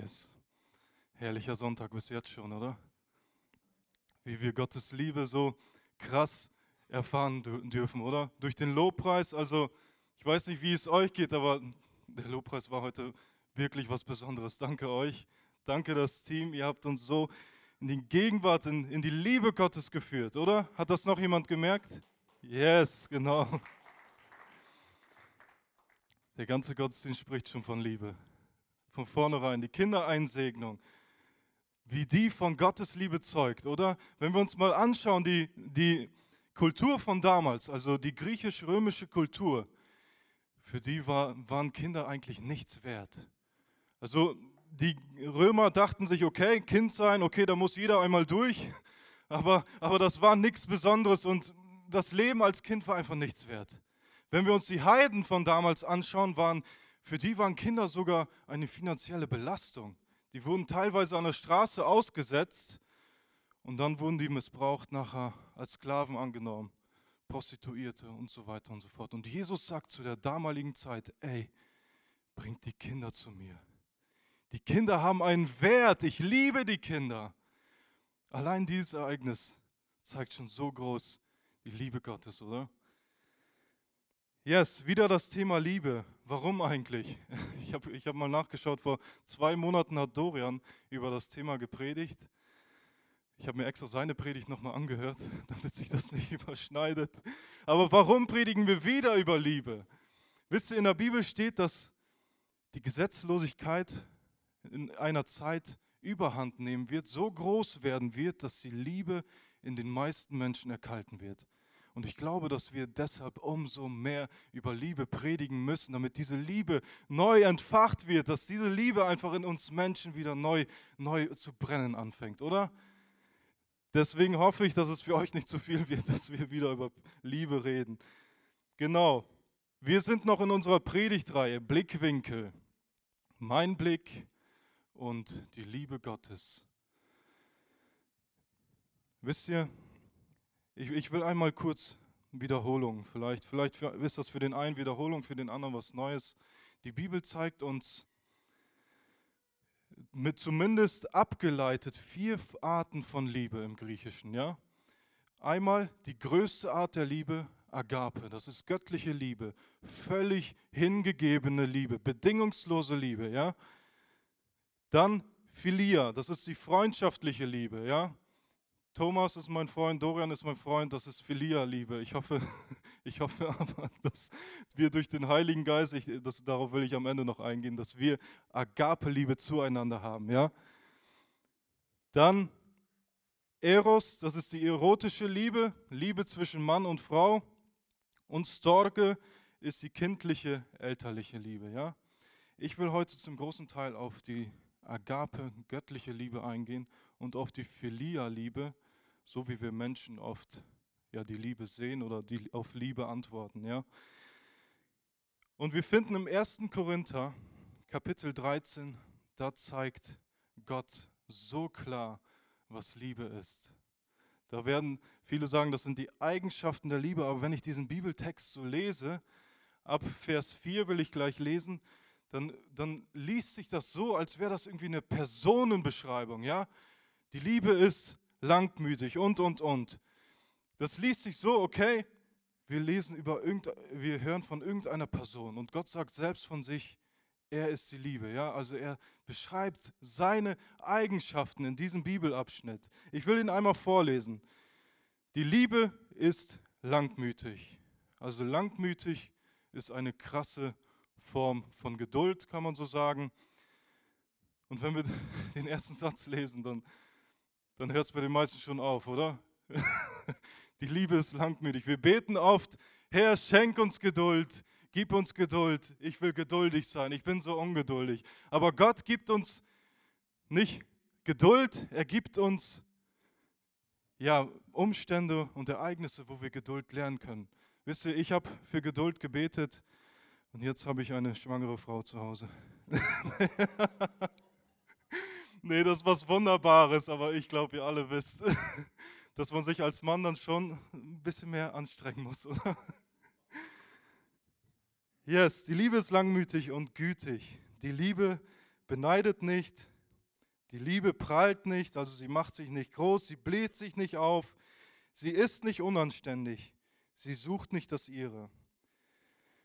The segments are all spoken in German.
Yes. Herrlicher Sonntag bis jetzt schon, oder? Wie wir Gottes Liebe so krass erfahren dürfen, oder? Durch den Lobpreis. Also, ich weiß nicht, wie es euch geht, aber der Lobpreis war heute wirklich was Besonderes. Danke euch. Danke das Team. Ihr habt uns so in die Gegenwart, in, in die Liebe Gottes geführt, oder? Hat das noch jemand gemerkt? Yes, genau. Der ganze Gottesdienst spricht schon von Liebe. Von vornherein. Die Kindereinsegnung. Wie die von Gottes Liebe zeugt, oder? Wenn wir uns mal anschauen, die, die Kultur von damals, also die griechisch-römische Kultur, für die war, waren Kinder eigentlich nichts wert. Also die Römer dachten sich, okay, Kind sein, okay, da muss jeder einmal durch, aber, aber das war nichts Besonderes und das Leben als Kind war einfach nichts wert. Wenn wir uns die Heiden von damals anschauen, waren, für die waren Kinder sogar eine finanzielle Belastung. Die wurden teilweise an der Straße ausgesetzt und dann wurden die missbraucht, nachher als Sklaven angenommen, Prostituierte und so weiter und so fort. Und Jesus sagt zu der damaligen Zeit, ey, bringt die Kinder zu mir. Die Kinder haben einen Wert. Ich liebe die Kinder. Allein dieses Ereignis zeigt schon so groß die Liebe Gottes, oder? Yes, wieder das Thema Liebe. Warum eigentlich? Ich habe ich hab mal nachgeschaut, vor zwei Monaten hat Dorian über das Thema gepredigt. Ich habe mir extra seine Predigt nochmal angehört, damit sich das nicht überschneidet. Aber warum predigen wir wieder über Liebe? Wisst ihr, in der Bibel steht, dass die Gesetzlosigkeit in einer Zeit überhand nehmen wird, so groß werden wird, dass die Liebe in den meisten Menschen erkalten wird. Und ich glaube, dass wir deshalb umso mehr über Liebe predigen müssen, damit diese Liebe neu entfacht wird, dass diese Liebe einfach in uns Menschen wieder neu, neu zu brennen anfängt, oder? Deswegen hoffe ich, dass es für euch nicht zu viel wird, dass wir wieder über Liebe reden. Genau. Wir sind noch in unserer Predigtreihe Blickwinkel. Mein Blick und die Liebe Gottes. Wisst ihr, ich, ich will einmal kurz Wiederholung. Vielleicht, vielleicht ist das für den einen Wiederholung, für den anderen was Neues. Die Bibel zeigt uns mit zumindest abgeleitet vier Arten von Liebe im Griechischen. Ja? Einmal die größte Art der Liebe, Agape, das ist göttliche Liebe, völlig hingegebene Liebe, bedingungslose Liebe. Ja? Dann Philia, das ist die freundschaftliche Liebe, ja. Thomas ist mein Freund, Dorian ist mein Freund, das ist Philia-Liebe. Ich hoffe, ich hoffe aber, dass wir durch den Heiligen Geist, ich, das, darauf will ich am Ende noch eingehen, dass wir Agape-Liebe zueinander haben, ja. Dann Eros, das ist die erotische Liebe, Liebe zwischen Mann und Frau. Und Storge ist die kindliche, elterliche Liebe, ja. Ich will heute zum großen Teil auf die Agape, göttliche Liebe eingehen und auf die Philia-Liebe, so wie wir Menschen oft ja, die Liebe sehen oder die auf Liebe antworten. Ja. Und wir finden im 1. Korinther, Kapitel 13, da zeigt Gott so klar, was Liebe ist. Da werden viele sagen, das sind die Eigenschaften der Liebe, aber wenn ich diesen Bibeltext so lese, ab Vers 4 will ich gleich lesen, dann, dann liest sich das so, als wäre das irgendwie eine Personenbeschreibung. Ja? Die Liebe ist langmütig und, und, und. Das liest sich so, okay, wir lesen über wir hören von irgendeiner Person und Gott sagt selbst von sich, er ist die Liebe, ja? Also er beschreibt seine Eigenschaften in diesem Bibelabschnitt. Ich will ihn einmal vorlesen. Die Liebe ist langmütig. Also langmütig ist eine krasse Form von Geduld, kann man so sagen. Und wenn wir den ersten Satz lesen, dann, dann hört es bei den meisten schon auf, oder? Die Liebe ist langmütig. Wir beten oft, Herr, schenk uns Geduld, gib uns Geduld. Ich will geduldig sein, ich bin so ungeduldig. Aber Gott gibt uns nicht Geduld, er gibt uns ja, Umstände und Ereignisse, wo wir Geduld lernen können. Wisst ihr, ich habe für Geduld gebetet und jetzt habe ich eine schwangere Frau zu Hause. nee, das ist was Wunderbares, aber ich glaube, ihr alle wisst, dass man sich als Mann dann schon ein bisschen mehr anstrengen muss, oder? Yes, die Liebe ist langmütig und gütig. Die Liebe beneidet nicht, die Liebe prallt nicht, also sie macht sich nicht groß, sie bläht sich nicht auf, sie ist nicht unanständig, sie sucht nicht das ihre.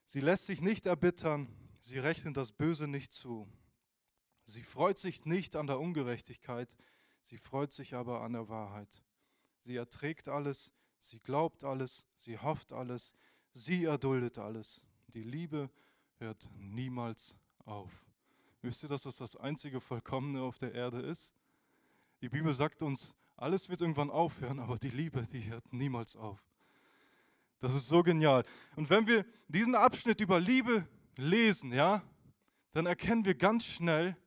Sie lässt sich nicht erbittern, sie rechnet das Böse nicht zu. Sie freut sich nicht an der Ungerechtigkeit, sie freut sich aber an der Wahrheit. Sie erträgt alles, sie glaubt alles, sie hofft alles, sie erduldet alles. Die Liebe hört niemals auf. Wisst ihr, dass das das einzige Vollkommene auf der Erde ist? Die Bibel sagt uns, alles wird irgendwann aufhören, aber die Liebe, die hört niemals auf. Das ist so genial. Und wenn wir diesen Abschnitt über Liebe lesen, ja, dann erkennen wir ganz schnell,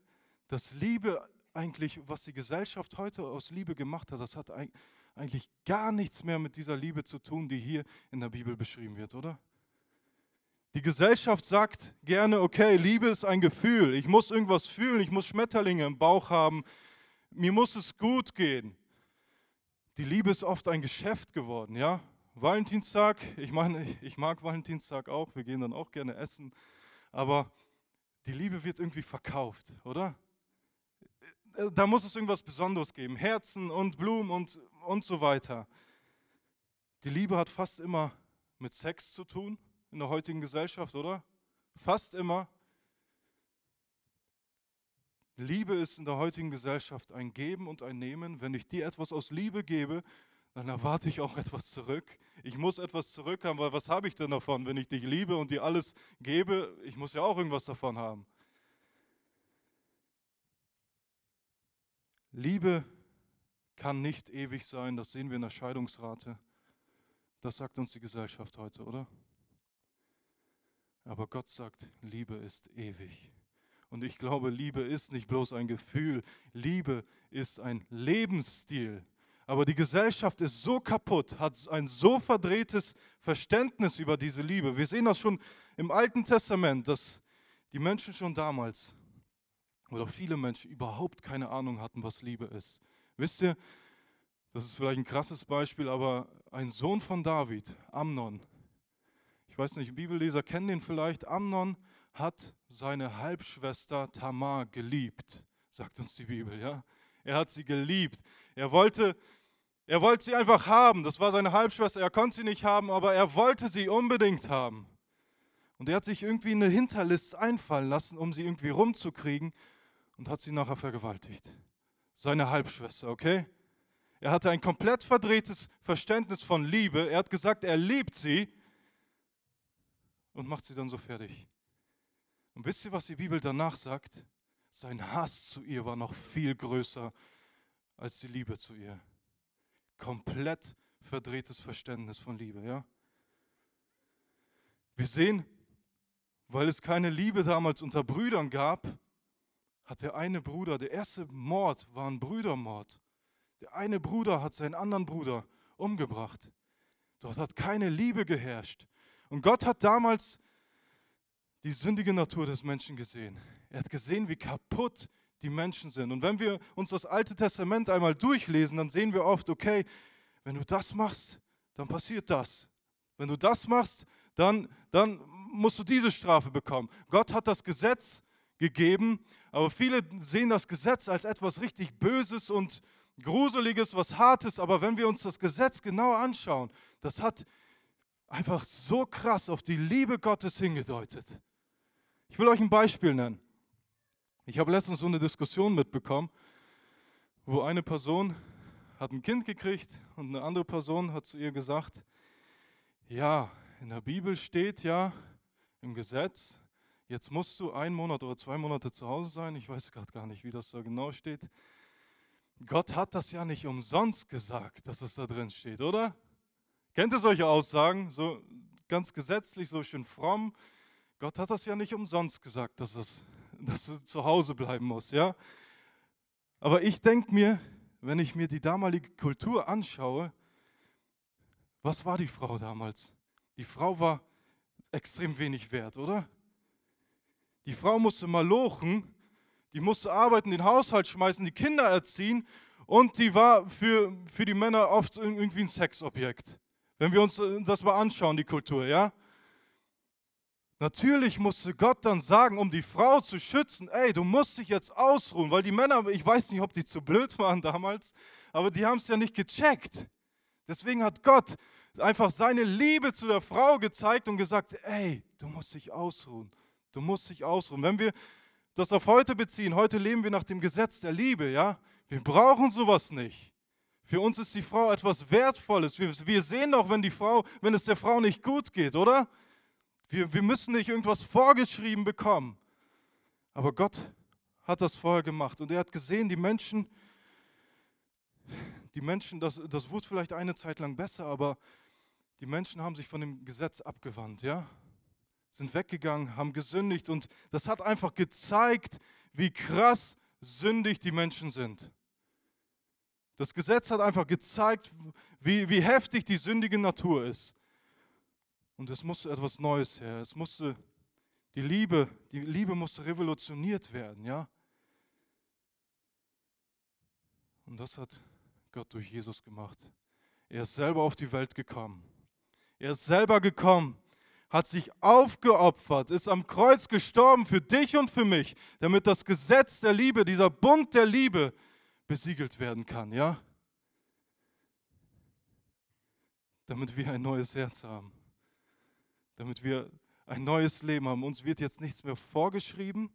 dass Liebe eigentlich, was die Gesellschaft heute aus Liebe gemacht hat, das hat eigentlich gar nichts mehr mit dieser Liebe zu tun, die hier in der Bibel beschrieben wird, oder? Die Gesellschaft sagt gerne, okay, Liebe ist ein Gefühl. Ich muss irgendwas fühlen, ich muss Schmetterlinge im Bauch haben, mir muss es gut gehen. Die Liebe ist oft ein Geschäft geworden, ja? Valentinstag, ich meine, ich mag Valentinstag auch, wir gehen dann auch gerne essen, aber die Liebe wird irgendwie verkauft, oder? Da muss es irgendwas Besonderes geben, Herzen und Blumen und, und so weiter. Die Liebe hat fast immer mit Sex zu tun in der heutigen Gesellschaft, oder? Fast immer. Liebe ist in der heutigen Gesellschaft ein Geben und ein Nehmen. Wenn ich dir etwas aus Liebe gebe, dann erwarte ich auch etwas zurück. Ich muss etwas zurückhaben, weil was habe ich denn davon, wenn ich dich liebe und dir alles gebe? Ich muss ja auch irgendwas davon haben. Liebe kann nicht ewig sein, das sehen wir in der Scheidungsrate. Das sagt uns die Gesellschaft heute, oder? Aber Gott sagt, Liebe ist ewig. Und ich glaube, Liebe ist nicht bloß ein Gefühl, Liebe ist ein Lebensstil. Aber die Gesellschaft ist so kaputt, hat ein so verdrehtes Verständnis über diese Liebe. Wir sehen das schon im Alten Testament, dass die Menschen schon damals oder viele Menschen überhaupt keine Ahnung hatten, was Liebe ist. Wisst ihr, das ist vielleicht ein krasses Beispiel, aber ein Sohn von David, Amnon, ich weiß nicht, Bibelleser kennen den vielleicht. Amnon hat seine Halbschwester Tamar geliebt, sagt uns die Bibel, ja. Er hat sie geliebt. Er wollte, er wollte sie einfach haben. Das war seine Halbschwester. Er konnte sie nicht haben, aber er wollte sie unbedingt haben. Und er hat sich irgendwie eine Hinterlist einfallen lassen, um sie irgendwie rumzukriegen und hat sie nachher vergewaltigt. Seine Halbschwester, okay? Er hatte ein komplett verdrehtes Verständnis von Liebe. Er hat gesagt, er liebt sie, und macht sie dann so fertig. Und wisst ihr, was die Bibel danach sagt? Sein Hass zu ihr war noch viel größer als die Liebe zu ihr. Komplett verdrehtes Verständnis von Liebe, ja? Wir sehen, weil es keine Liebe damals unter Brüdern gab, hat der eine Bruder, der erste Mord war ein Brüdermord. Der eine Bruder hat seinen anderen Bruder umgebracht. Dort hat keine Liebe geherrscht. Und Gott hat damals die sündige Natur des Menschen gesehen. Er hat gesehen, wie kaputt die Menschen sind. Und wenn wir uns das Alte Testament einmal durchlesen, dann sehen wir oft, okay, wenn du das machst, dann passiert das. Wenn du das machst, dann, dann musst du diese Strafe bekommen. Gott hat das Gesetz gegeben, aber viele sehen das Gesetz als etwas richtig Böses und Gruseliges, was Hartes. Aber wenn wir uns das Gesetz genau anschauen, das hat einfach so krass auf die Liebe Gottes hingedeutet. Ich will euch ein Beispiel nennen. Ich habe letztens so eine Diskussion mitbekommen, wo eine Person hat ein Kind gekriegt und eine andere Person hat zu ihr gesagt, ja, in der Bibel steht ja im Gesetz, jetzt musst du einen Monat oder zwei Monate zu Hause sein. Ich weiß gerade gar nicht, wie das da genau steht. Gott hat das ja nicht umsonst gesagt, dass es da drin steht, oder? Kennt ihr solche Aussagen? So ganz gesetzlich, so schön fromm. Gott hat das ja nicht umsonst gesagt, dass, es, dass du zu Hause bleiben musst, ja? Aber ich denke mir, wenn ich mir die damalige Kultur anschaue, was war die Frau damals? Die Frau war extrem wenig wert, oder? Die Frau musste mal lochen, die musste arbeiten, den Haushalt schmeißen, die Kinder erziehen und die war für, für die Männer oft irgendwie ein Sexobjekt. Wenn wir uns äh, das mal anschauen, die Kultur, ja? Natürlich musste Gott dann sagen, um die Frau zu schützen, ey, du musst dich jetzt ausruhen, weil die Männer, ich weiß nicht, ob die zu blöd waren damals, aber die haben es ja nicht gecheckt. Deswegen hat Gott einfach seine Liebe zu der Frau gezeigt und gesagt, ey, du musst dich ausruhen, du musst dich ausruhen. Wenn wir das auf heute beziehen, heute leben wir nach dem Gesetz der Liebe, ja, wir brauchen sowas nicht. Für uns ist die Frau etwas Wertvolles. Wir, wir sehen doch, wenn die Frau, wenn es der Frau nicht gut geht, oder? Wir, wir müssen nicht irgendwas vorgeschrieben bekommen. Aber Gott hat das vorher gemacht und er hat gesehen, die Menschen, die Menschen, das, das wurde vielleicht eine Zeit lang besser, aber die Menschen haben sich von dem Gesetz abgewandt, ja? Sind weggegangen, haben gesündigt und das hat einfach gezeigt, wie krass sündig die Menschen sind. Das Gesetz hat einfach gezeigt, wie, wie heftig die sündige Natur ist. Und es musste etwas Neues her. Es musste die Liebe, die Liebe musste revolutioniert werden, ja. Und das hat Gott durch Jesus gemacht. Er ist selber auf die Welt gekommen. Er ist selber gekommen, hat sich aufgeopfert, ist am Kreuz gestorben für dich und für mich, damit das Gesetz der Liebe, dieser Bund der Liebe besiegelt werden kann, ja? Damit wir ein neues Herz haben damit wir ein neues Leben haben. Uns wird jetzt nichts mehr vorgeschrieben,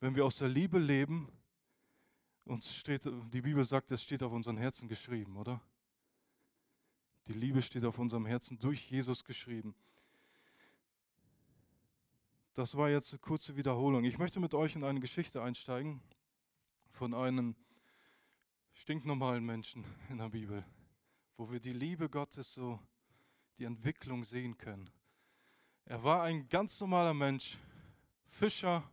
wenn wir aus der Liebe leben. Uns steht, die Bibel sagt, es steht auf unseren Herzen geschrieben, oder? Die Liebe steht auf unserem Herzen durch Jesus geschrieben. Das war jetzt eine kurze Wiederholung. Ich möchte mit euch in eine Geschichte einsteigen von einem stinknormalen Menschen in der Bibel, wo wir die Liebe Gottes so, die Entwicklung sehen können. Er war ein ganz normaler Mensch, Fischer,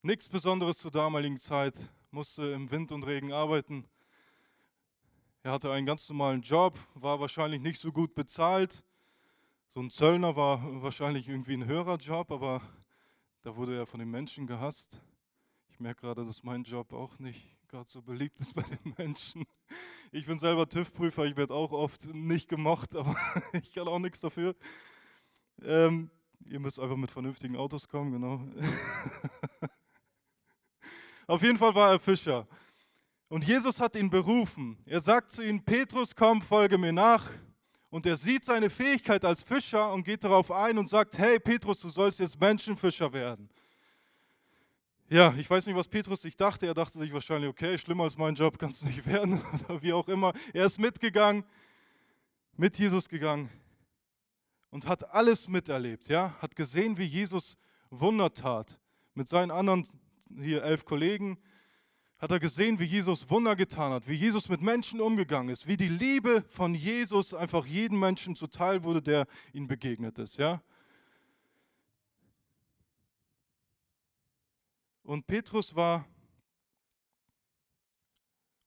nichts Besonderes zur damaligen Zeit, musste im Wind und Regen arbeiten. Er hatte einen ganz normalen Job, war wahrscheinlich nicht so gut bezahlt. So ein Zöllner war wahrscheinlich irgendwie ein höherer Job, aber da wurde er von den Menschen gehasst. Ich merke gerade, dass mein Job auch nicht gerade so beliebt ist bei den Menschen. Ich bin selber TÜV-Prüfer, ich werde auch oft nicht gemocht, aber ich kann auch nichts dafür. Ähm, ihr müsst einfach mit vernünftigen Autos kommen, genau. Auf jeden Fall war er Fischer. Und Jesus hat ihn berufen. Er sagt zu ihm, Petrus, komm, folge mir nach. Und er sieht seine Fähigkeit als Fischer und geht darauf ein und sagt, hey Petrus, du sollst jetzt Menschenfischer werden. Ja, ich weiß nicht, was Petrus sich dachte. Er dachte sich wahrscheinlich, okay, schlimmer als mein Job kannst du nicht werden oder wie auch immer. Er ist mitgegangen, mit Jesus gegangen und hat alles miterlebt, ja, hat gesehen, wie Jesus Wunder tat. Mit seinen anderen hier elf Kollegen hat er gesehen, wie Jesus Wunder getan hat, wie Jesus mit Menschen umgegangen ist, wie die Liebe von Jesus einfach jedem Menschen zuteil wurde, der ihm begegnet ist, ja. Und Petrus war,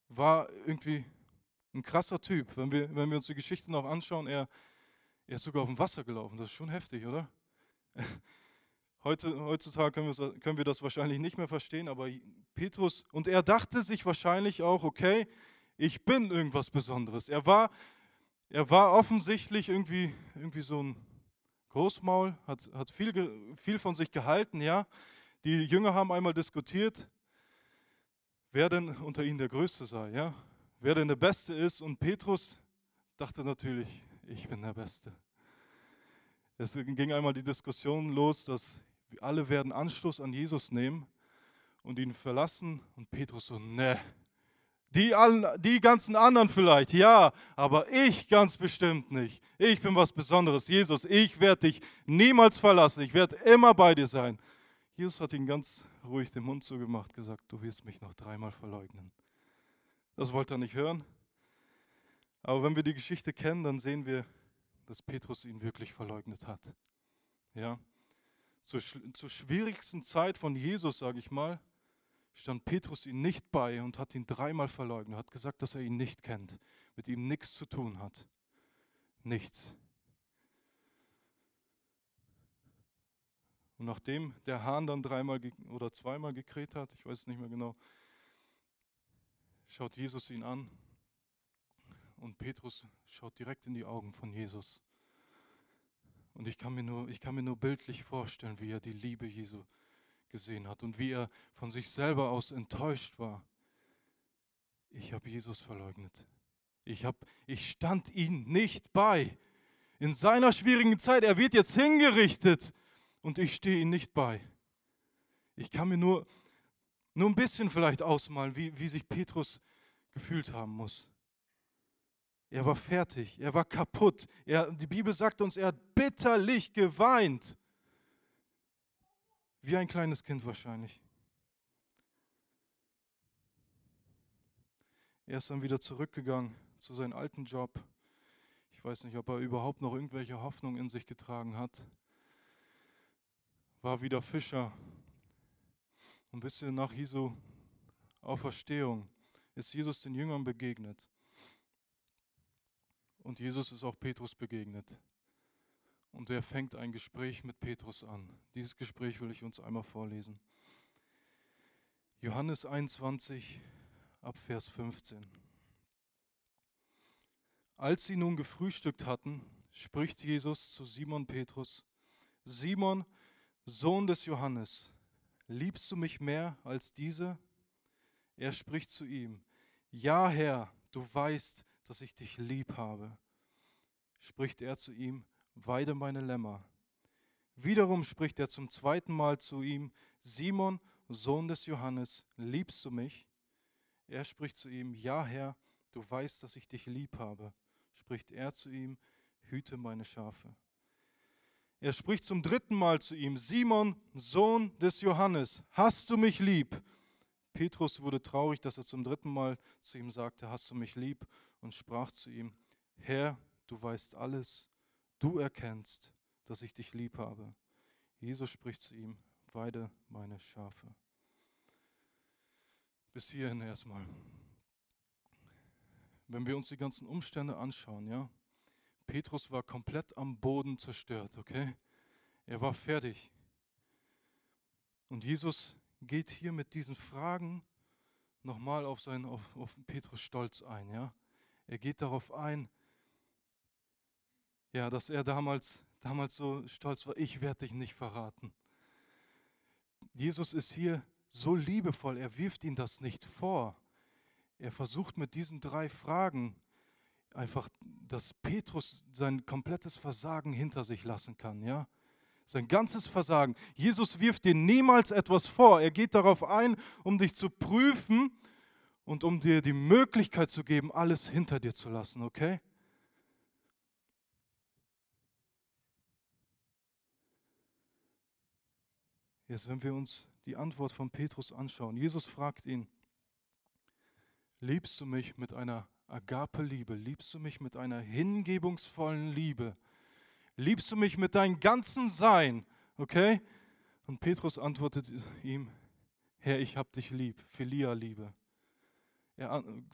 war irgendwie ein krasser Typ. Wenn wir, wenn wir uns die Geschichte noch anschauen, er, er ist sogar auf dem Wasser gelaufen. Das ist schon heftig, oder? Heute, heutzutage können wir, können wir das wahrscheinlich nicht mehr verstehen, aber Petrus, und er dachte sich wahrscheinlich auch, okay, ich bin irgendwas Besonderes. Er war, er war offensichtlich irgendwie, irgendwie so ein Großmaul, hat, hat viel, viel von sich gehalten, ja. Die Jünger haben einmal diskutiert, wer denn unter ihnen der Größte sei, ja. Wer denn der Beste ist. Und Petrus dachte natürlich, ich bin der Beste. Es ging einmal die Diskussion los, dass alle werden Anschluss an Jesus nehmen und ihn verlassen. Und Petrus so, ne, die, die ganzen anderen vielleicht, ja, aber ich ganz bestimmt nicht. Ich bin was Besonderes. Jesus, ich werde dich niemals verlassen. Ich werde immer bei dir sein. Jesus hat ihn ganz ruhig den Mund zugemacht, gesagt, du wirst mich noch dreimal verleugnen. Das wollte er nicht hören. Aber wenn wir die Geschichte kennen, dann sehen wir, dass Petrus ihn wirklich verleugnet hat. Ja? Zur, zur schwierigsten Zeit von Jesus, sage ich mal, stand Petrus ihm nicht bei und hat ihn dreimal verleugnet, hat gesagt, dass er ihn nicht kennt, mit ihm nichts zu tun hat. Nichts. Und nachdem der Hahn dann dreimal oder zweimal gekräht hat, ich weiß es nicht mehr genau, schaut Jesus ihn an und Petrus schaut direkt in die Augen von Jesus Und ich kann, mir nur, ich kann mir nur bildlich vorstellen, wie er die Liebe Jesu gesehen hat und wie er von sich selber aus enttäuscht war. Ich habe Jesus verleugnet. Ich, hab, ich stand ihm nicht bei. In seiner schwierigen Zeit, er wird jetzt hingerichtet und ich stehe ihm nicht bei. Ich kann mir nur, nur ein bisschen vielleicht ausmalen, wie, wie sich Petrus gefühlt haben muss. Er war fertig, er war kaputt. Er, die Bibel sagt uns, er hat bitterlich geweint. Wie ein kleines Kind wahrscheinlich. Er ist dann wieder zurückgegangen zu seinem alten Job. Ich weiß nicht, ob er überhaupt noch irgendwelche Hoffnung in sich getragen hat. War wieder Fischer. Und wisst nach Jesu Auferstehung ist Jesus den Jüngern begegnet. Und Jesus ist auch Petrus begegnet. Und er fängt ein Gespräch mit Petrus an. Dieses Gespräch will ich uns einmal vorlesen. Johannes 21 ab Vers 15. Als sie nun gefrühstückt hatten, spricht Jesus zu Simon Petrus, Simon, Sohn des Johannes, liebst du mich mehr als diese? Er spricht zu ihm, Ja Herr, du weißt, dass ich dich lieb habe. Spricht er zu ihm, weide meine Lämmer. Wiederum spricht er zum zweiten Mal zu ihm, Simon, Sohn des Johannes, liebst du mich? Er spricht zu ihm, ja Herr, du weißt, dass ich dich lieb habe. Spricht er zu ihm, hüte meine Schafe. Er spricht zum dritten Mal zu ihm, Simon, Sohn des Johannes, hast du mich lieb? Petrus wurde traurig, dass er zum dritten Mal zu ihm sagte, hast du mich lieb? Und sprach zu ihm, Herr, du weißt alles, du erkennst, dass ich dich lieb habe. Jesus spricht zu ihm, weide meine Schafe. Bis hierhin erstmal. Wenn wir uns die ganzen Umstände anschauen, ja, Petrus war komplett am Boden zerstört, okay? Er war fertig. Und Jesus geht hier mit diesen Fragen nochmal auf, auf, auf Petrus Stolz ein, ja? Er geht darauf ein, ja, dass er damals, damals so stolz war, ich werde dich nicht verraten. Jesus ist hier so liebevoll, er wirft ihn das nicht vor. Er versucht mit diesen drei Fragen einfach, dass Petrus sein komplettes Versagen hinter sich lassen kann, ja? Sein ganzes Versagen. Jesus wirft dir niemals etwas vor. Er geht darauf ein, um dich zu prüfen und um dir die Möglichkeit zu geben, alles hinter dir zu lassen, okay? Jetzt, wenn wir uns die Antwort von Petrus anschauen, Jesus fragt ihn, liebst du mich mit einer Agape-Liebe? Liebst du mich mit einer hingebungsvollen Liebe? Liebst du mich mit deinem ganzen Sein? Okay? Und Petrus antwortet ihm, Herr, ich hab dich lieb, Philia-Liebe.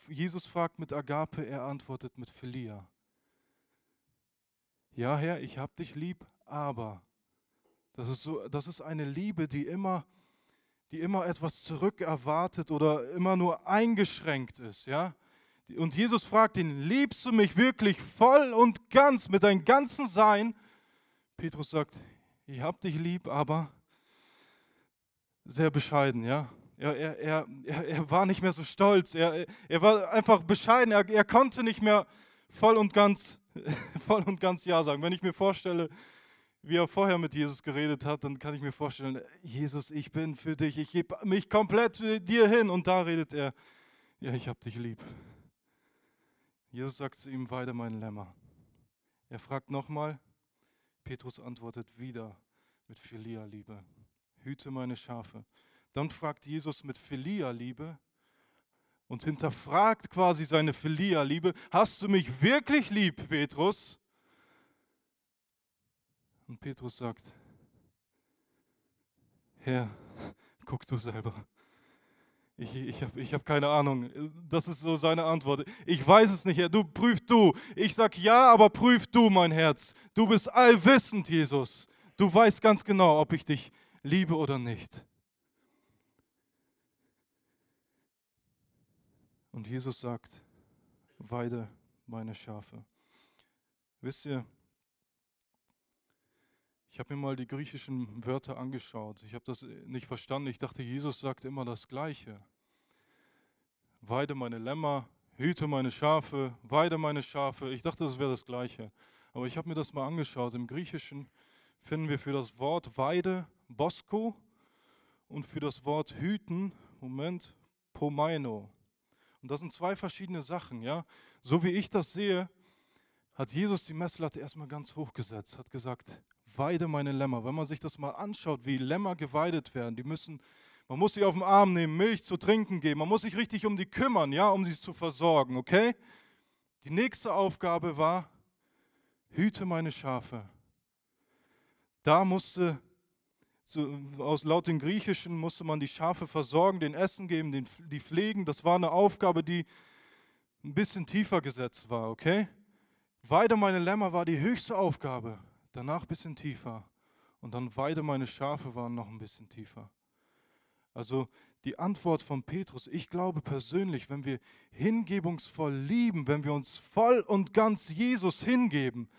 Jesus fragt mit Agape, er antwortet mit Philia. Ja, Herr, ich hab dich lieb, aber das ist, so, das ist eine Liebe, die immer, die immer etwas zurückerwartet oder immer nur eingeschränkt ist. Ja? Und Jesus fragt ihn, liebst du mich wirklich voll und ganz mit deinem ganzen Sein? Petrus sagt, ich habe dich lieb, aber sehr bescheiden, ja. Er, er, er, er war nicht mehr so stolz, er, er war einfach bescheiden, er, er konnte nicht mehr voll und ganz, voll und ganz Ja sagen. Wenn ich mir vorstelle, wie er vorher mit Jesus geredet hat, dann kann ich mir vorstellen, Jesus, ich bin für dich, ich gebe mich komplett dir hin. Und da redet er, ja, ich habe dich lieb. Jesus sagt zu ihm, weide mein Lämmer. Er fragt nochmal, Petrus antwortet wieder mit Philia-Liebe, hüte meine Schafe. Dann fragt Jesus mit Philia-Liebe und hinterfragt quasi seine Philia-Liebe, hast du mich wirklich lieb, Petrus? Und Petrus sagt, Herr, guck du selber. Ich, ich habe ich hab keine Ahnung. Das ist so seine Antwort. Ich weiß es nicht, Herr. Du prüf du. Ich sag ja, aber prüf du mein Herz. Du bist allwissend, Jesus. Du weißt ganz genau, ob ich dich liebe oder nicht. Und Jesus sagt, weide meine Schafe. Wisst ihr, Ich habe mir mal die griechischen Wörter angeschaut. Ich habe das nicht verstanden. Ich dachte, Jesus sagt immer das Gleiche. Weide meine Lämmer, hüte meine Schafe, weide meine Schafe. Ich dachte, das wäre das Gleiche. Aber ich habe mir das mal angeschaut. Im Griechischen finden wir für das Wort Weide Bosko und für das Wort hüten, Moment, Pomaino. Und das sind zwei verschiedene Sachen, ja. So wie ich das sehe, hat Jesus die Messlatte erstmal ganz hoch gesetzt, hat gesagt, weide meine Lämmer. Wenn man sich das mal anschaut, wie Lämmer geweidet werden, die müssen, man muss sie auf den Arm nehmen, Milch zu trinken geben, man muss sich richtig um die kümmern, ja, um sie zu versorgen, okay? Die nächste Aufgabe war, hüte meine Schafe. Da musste, aus laut den Griechischen musste man die Schafe versorgen, den Essen geben, den, die pflegen. Das war eine Aufgabe, die ein bisschen tiefer gesetzt war, okay? Weide meine Lämmer war die höchste Aufgabe, danach ein bisschen tiefer. Und dann Weide meine Schafe waren noch ein bisschen tiefer. Also die Antwort von Petrus, ich glaube persönlich, wenn wir hingebungsvoll lieben, wenn wir uns voll und ganz Jesus hingeben,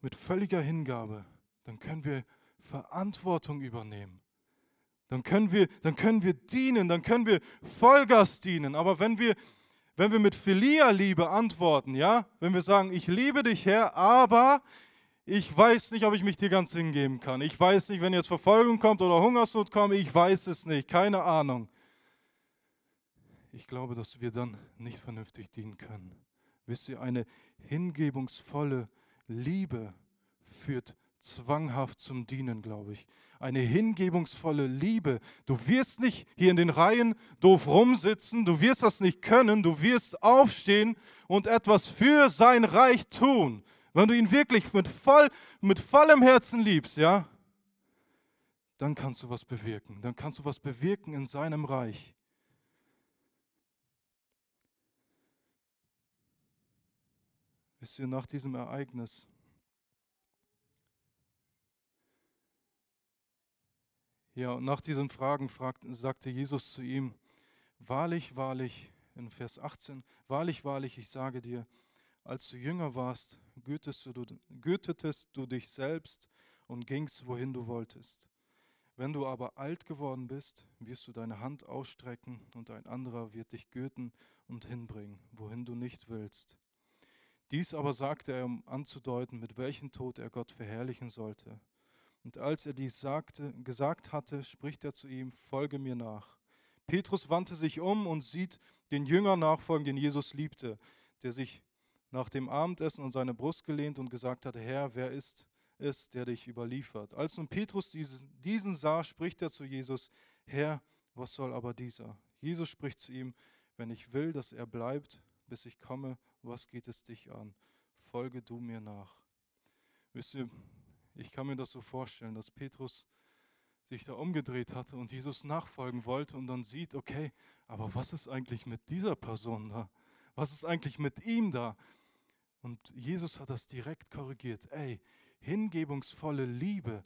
mit völliger Hingabe, dann können wir Verantwortung übernehmen. Dann können wir, dann können wir dienen, dann können wir Vollgas dienen. Aber wenn wir wenn wir mit Philia-Liebe antworten, ja, wenn wir sagen, ich liebe dich, Herr, aber ich weiß nicht, ob ich mich dir ganz hingeben kann. Ich weiß nicht, wenn jetzt Verfolgung kommt oder Hungersnot kommt, ich weiß es nicht, keine Ahnung. Ich glaube, dass wir dann nicht vernünftig dienen können. Wisst ihr, eine hingebungsvolle Liebe führt zwanghaft zum Dienen, glaube ich. Eine hingebungsvolle Liebe. Du wirst nicht hier in den Reihen doof rumsitzen, du wirst das nicht können, du wirst aufstehen und etwas für sein Reich tun. Wenn du ihn wirklich mit, voll, mit vollem Herzen liebst, ja, dann kannst du was bewirken. Dann kannst du was bewirken in seinem Reich. Wisst ihr, nach diesem Ereignis Ja, und nach diesen Fragen fragt, sagte Jesus zu ihm, wahrlich, wahrlich, in Vers 18, wahrlich, wahrlich, ich sage dir, als du jünger warst, gütetest du, gütetest du dich selbst und gingst, wohin du wolltest. Wenn du aber alt geworden bist, wirst du deine Hand ausstrecken und ein anderer wird dich gürten und hinbringen, wohin du nicht willst. Dies aber sagte er, um anzudeuten, mit welchem Tod er Gott verherrlichen sollte. Und als er dies sagte, gesagt hatte, spricht er zu ihm, folge mir nach. Petrus wandte sich um und sieht den Jünger nachfolgen, den Jesus liebte, der sich nach dem Abendessen an seine Brust gelehnt und gesagt hatte, Herr, wer ist es, der dich überliefert? Als nun Petrus diesen sah, spricht er zu Jesus, Herr, was soll aber dieser? Jesus spricht zu ihm, wenn ich will, dass er bleibt, bis ich komme, was geht es dich an? Folge du mir nach. Wisst ihr, ich kann mir das so vorstellen, dass Petrus sich da umgedreht hatte und Jesus nachfolgen wollte und dann sieht, okay, aber was ist eigentlich mit dieser Person da? Was ist eigentlich mit ihm da? Und Jesus hat das direkt korrigiert. Ey, hingebungsvolle Liebe,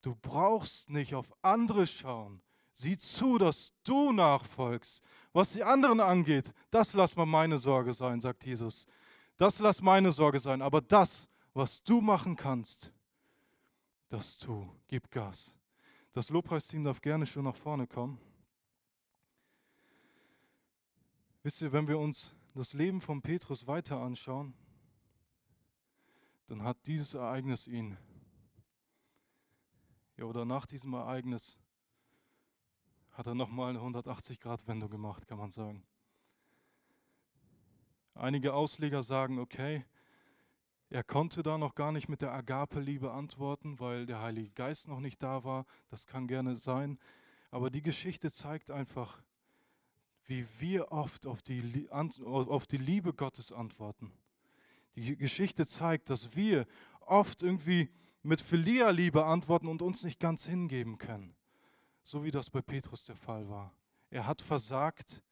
du brauchst nicht auf andere schauen. Sieh zu, dass du nachfolgst. Was die anderen angeht, das lass mal meine Sorge sein, sagt Jesus. Das lass meine Sorge sein. Aber das, was du machen kannst, das tu. Gib Gas. Das Lobpreisteam darf gerne schon nach vorne kommen. Wisst ihr, wenn wir uns das Leben von Petrus weiter anschauen, dann hat dieses Ereignis ihn, ja, oder nach diesem Ereignis, hat er nochmal eine 180-Grad-Wendung gemacht, kann man sagen. Einige Ausleger sagen, okay, er konnte da noch gar nicht mit der Agape-Liebe antworten, weil der Heilige Geist noch nicht da war. Das kann gerne sein. Aber die Geschichte zeigt einfach, wie wir oft auf die, auf die Liebe Gottes antworten. Die Geschichte zeigt, dass wir oft irgendwie mit Philia-Liebe antworten und uns nicht ganz hingeben können. So wie das bei Petrus der Fall war. Er hat versagt,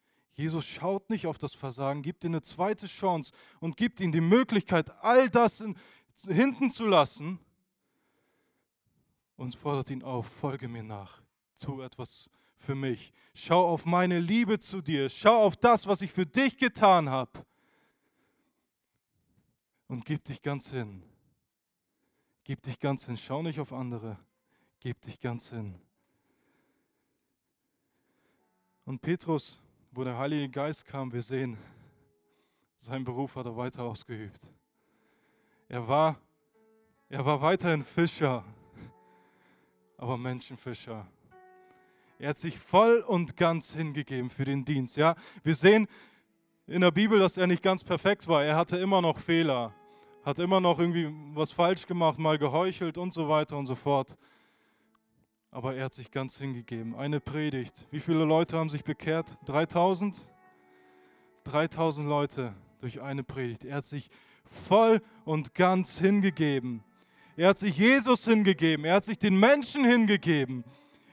Jesus schaut nicht auf das Versagen, gibt ihm eine zweite Chance und gibt ihm die Möglichkeit, all das in, hinten zu lassen und fordert ihn auf, folge mir nach, tu etwas für mich, schau auf meine Liebe zu dir, schau auf das, was ich für dich getan habe und gib dich ganz hin. Gib dich ganz hin, schau nicht auf andere, gib dich ganz hin. Und Petrus, wo der Heilige Geist kam, wir sehen, seinen Beruf hat er weiter ausgeübt. Er war, er war weiterhin Fischer, aber Menschenfischer. Er hat sich voll und ganz hingegeben für den Dienst. Ja, wir sehen in der Bibel, dass er nicht ganz perfekt war. Er hatte immer noch Fehler, hat immer noch irgendwie was falsch gemacht, mal geheuchelt und so weiter und so fort. Aber er hat sich ganz hingegeben. Eine Predigt. Wie viele Leute haben sich bekehrt? 3000? 3000 Leute durch eine Predigt. Er hat sich voll und ganz hingegeben. Er hat sich Jesus hingegeben. Er hat sich den Menschen hingegeben.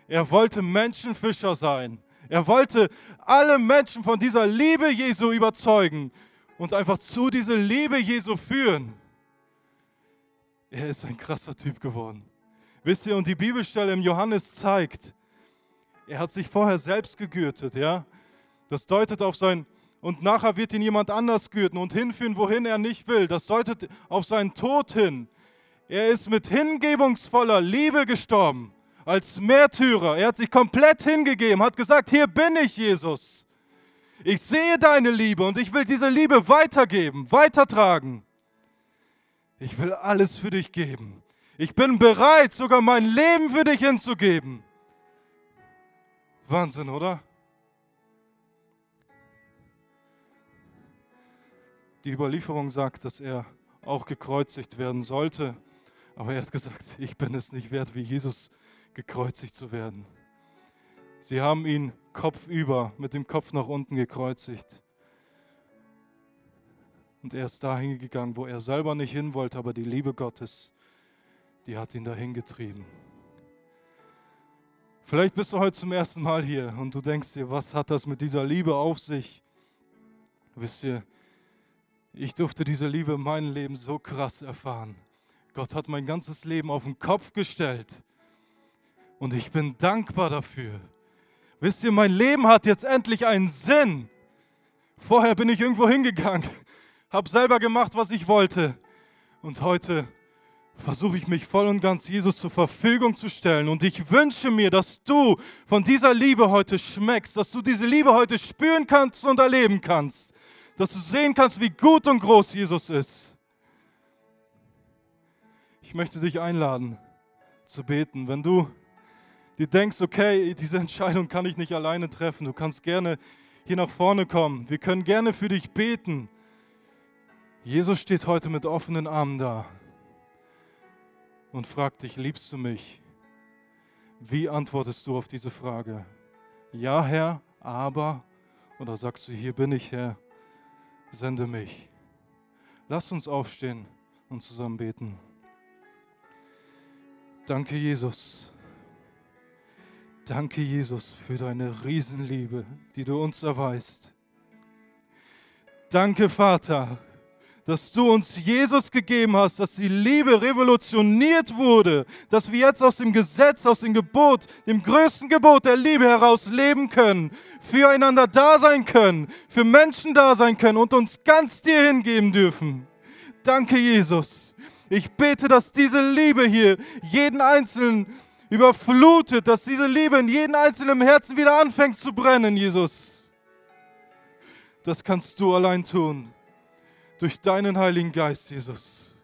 Er wollte Menschenfischer sein. Er wollte alle Menschen von dieser Liebe Jesu überzeugen und einfach zu dieser Liebe Jesu führen. Er ist ein krasser Typ geworden. Wisst ihr, und die Bibelstelle im Johannes zeigt, er hat sich vorher selbst gegürtet, ja? Das deutet auf sein, und nachher wird ihn jemand anders gürten und hinführen, wohin er nicht will. Das deutet auf seinen Tod hin. Er ist mit hingebungsvoller Liebe gestorben, als Märtyrer. Er hat sich komplett hingegeben, hat gesagt, hier bin ich, Jesus. Ich sehe deine Liebe und ich will diese Liebe weitergeben, weitertragen. Ich will alles für dich geben. Ich bin bereit, sogar mein Leben für dich hinzugeben. Wahnsinn, oder? Die Überlieferung sagt, dass er auch gekreuzigt werden sollte. Aber er hat gesagt, ich bin es nicht wert, wie Jesus gekreuzigt zu werden. Sie haben ihn kopfüber, mit dem Kopf nach unten gekreuzigt. Und er ist dahin gegangen, wo er selber nicht hin wollte, aber die Liebe Gottes die hat ihn dahin getrieben. Vielleicht bist du heute zum ersten Mal hier und du denkst dir, was hat das mit dieser Liebe auf sich? Wisst ihr, ich durfte diese Liebe in meinem Leben so krass erfahren. Gott hat mein ganzes Leben auf den Kopf gestellt und ich bin dankbar dafür. Wisst ihr, mein Leben hat jetzt endlich einen Sinn. Vorher bin ich irgendwo hingegangen, habe selber gemacht, was ich wollte und heute versuche ich mich voll und ganz Jesus zur Verfügung zu stellen. Und ich wünsche mir, dass du von dieser Liebe heute schmeckst, dass du diese Liebe heute spüren kannst und erleben kannst, dass du sehen kannst, wie gut und groß Jesus ist. Ich möchte dich einladen zu beten. Wenn du dir denkst, okay, diese Entscheidung kann ich nicht alleine treffen, du kannst gerne hier nach vorne kommen. Wir können gerne für dich beten. Jesus steht heute mit offenen Armen da und fragt dich, liebst du mich? Wie antwortest du auf diese Frage? Ja, Herr, aber, oder sagst du, hier bin ich, Herr, sende mich. Lass uns aufstehen und zusammen beten. Danke, Jesus. Danke, Jesus, für deine Riesenliebe, die du uns erweist. Danke, Vater, dass du uns Jesus gegeben hast, dass die Liebe revolutioniert wurde, dass wir jetzt aus dem Gesetz, aus dem Gebot, dem größten Gebot der Liebe heraus leben können, füreinander da sein können, für Menschen da sein können und uns ganz dir hingeben dürfen. Danke, Jesus. Ich bete, dass diese Liebe hier jeden Einzelnen überflutet, dass diese Liebe in jedem einzelnen Herzen wieder anfängt zu brennen, Jesus. Das kannst du allein tun durch deinen Heiligen Geist, Jesus.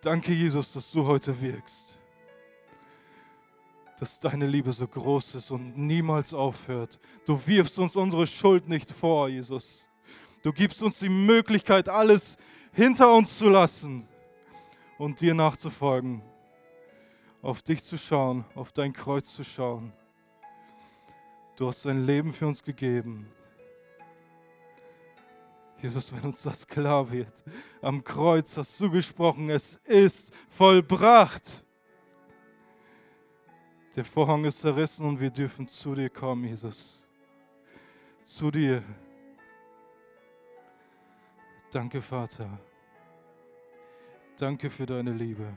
Danke, Jesus, dass du heute wirkst. Dass deine Liebe so groß ist und niemals aufhört. Du wirfst uns unsere Schuld nicht vor, Jesus. Du gibst uns die Möglichkeit, alles hinter uns zu lassen und dir nachzufolgen. Auf dich zu schauen, auf dein Kreuz zu schauen. Du hast dein Leben für uns gegeben. Jesus, wenn uns das klar wird, am Kreuz hast du gesprochen, es ist vollbracht. Der Vorhang ist zerrissen und wir dürfen zu dir kommen, Jesus. Zu dir. Danke, Vater. Danke für deine Liebe.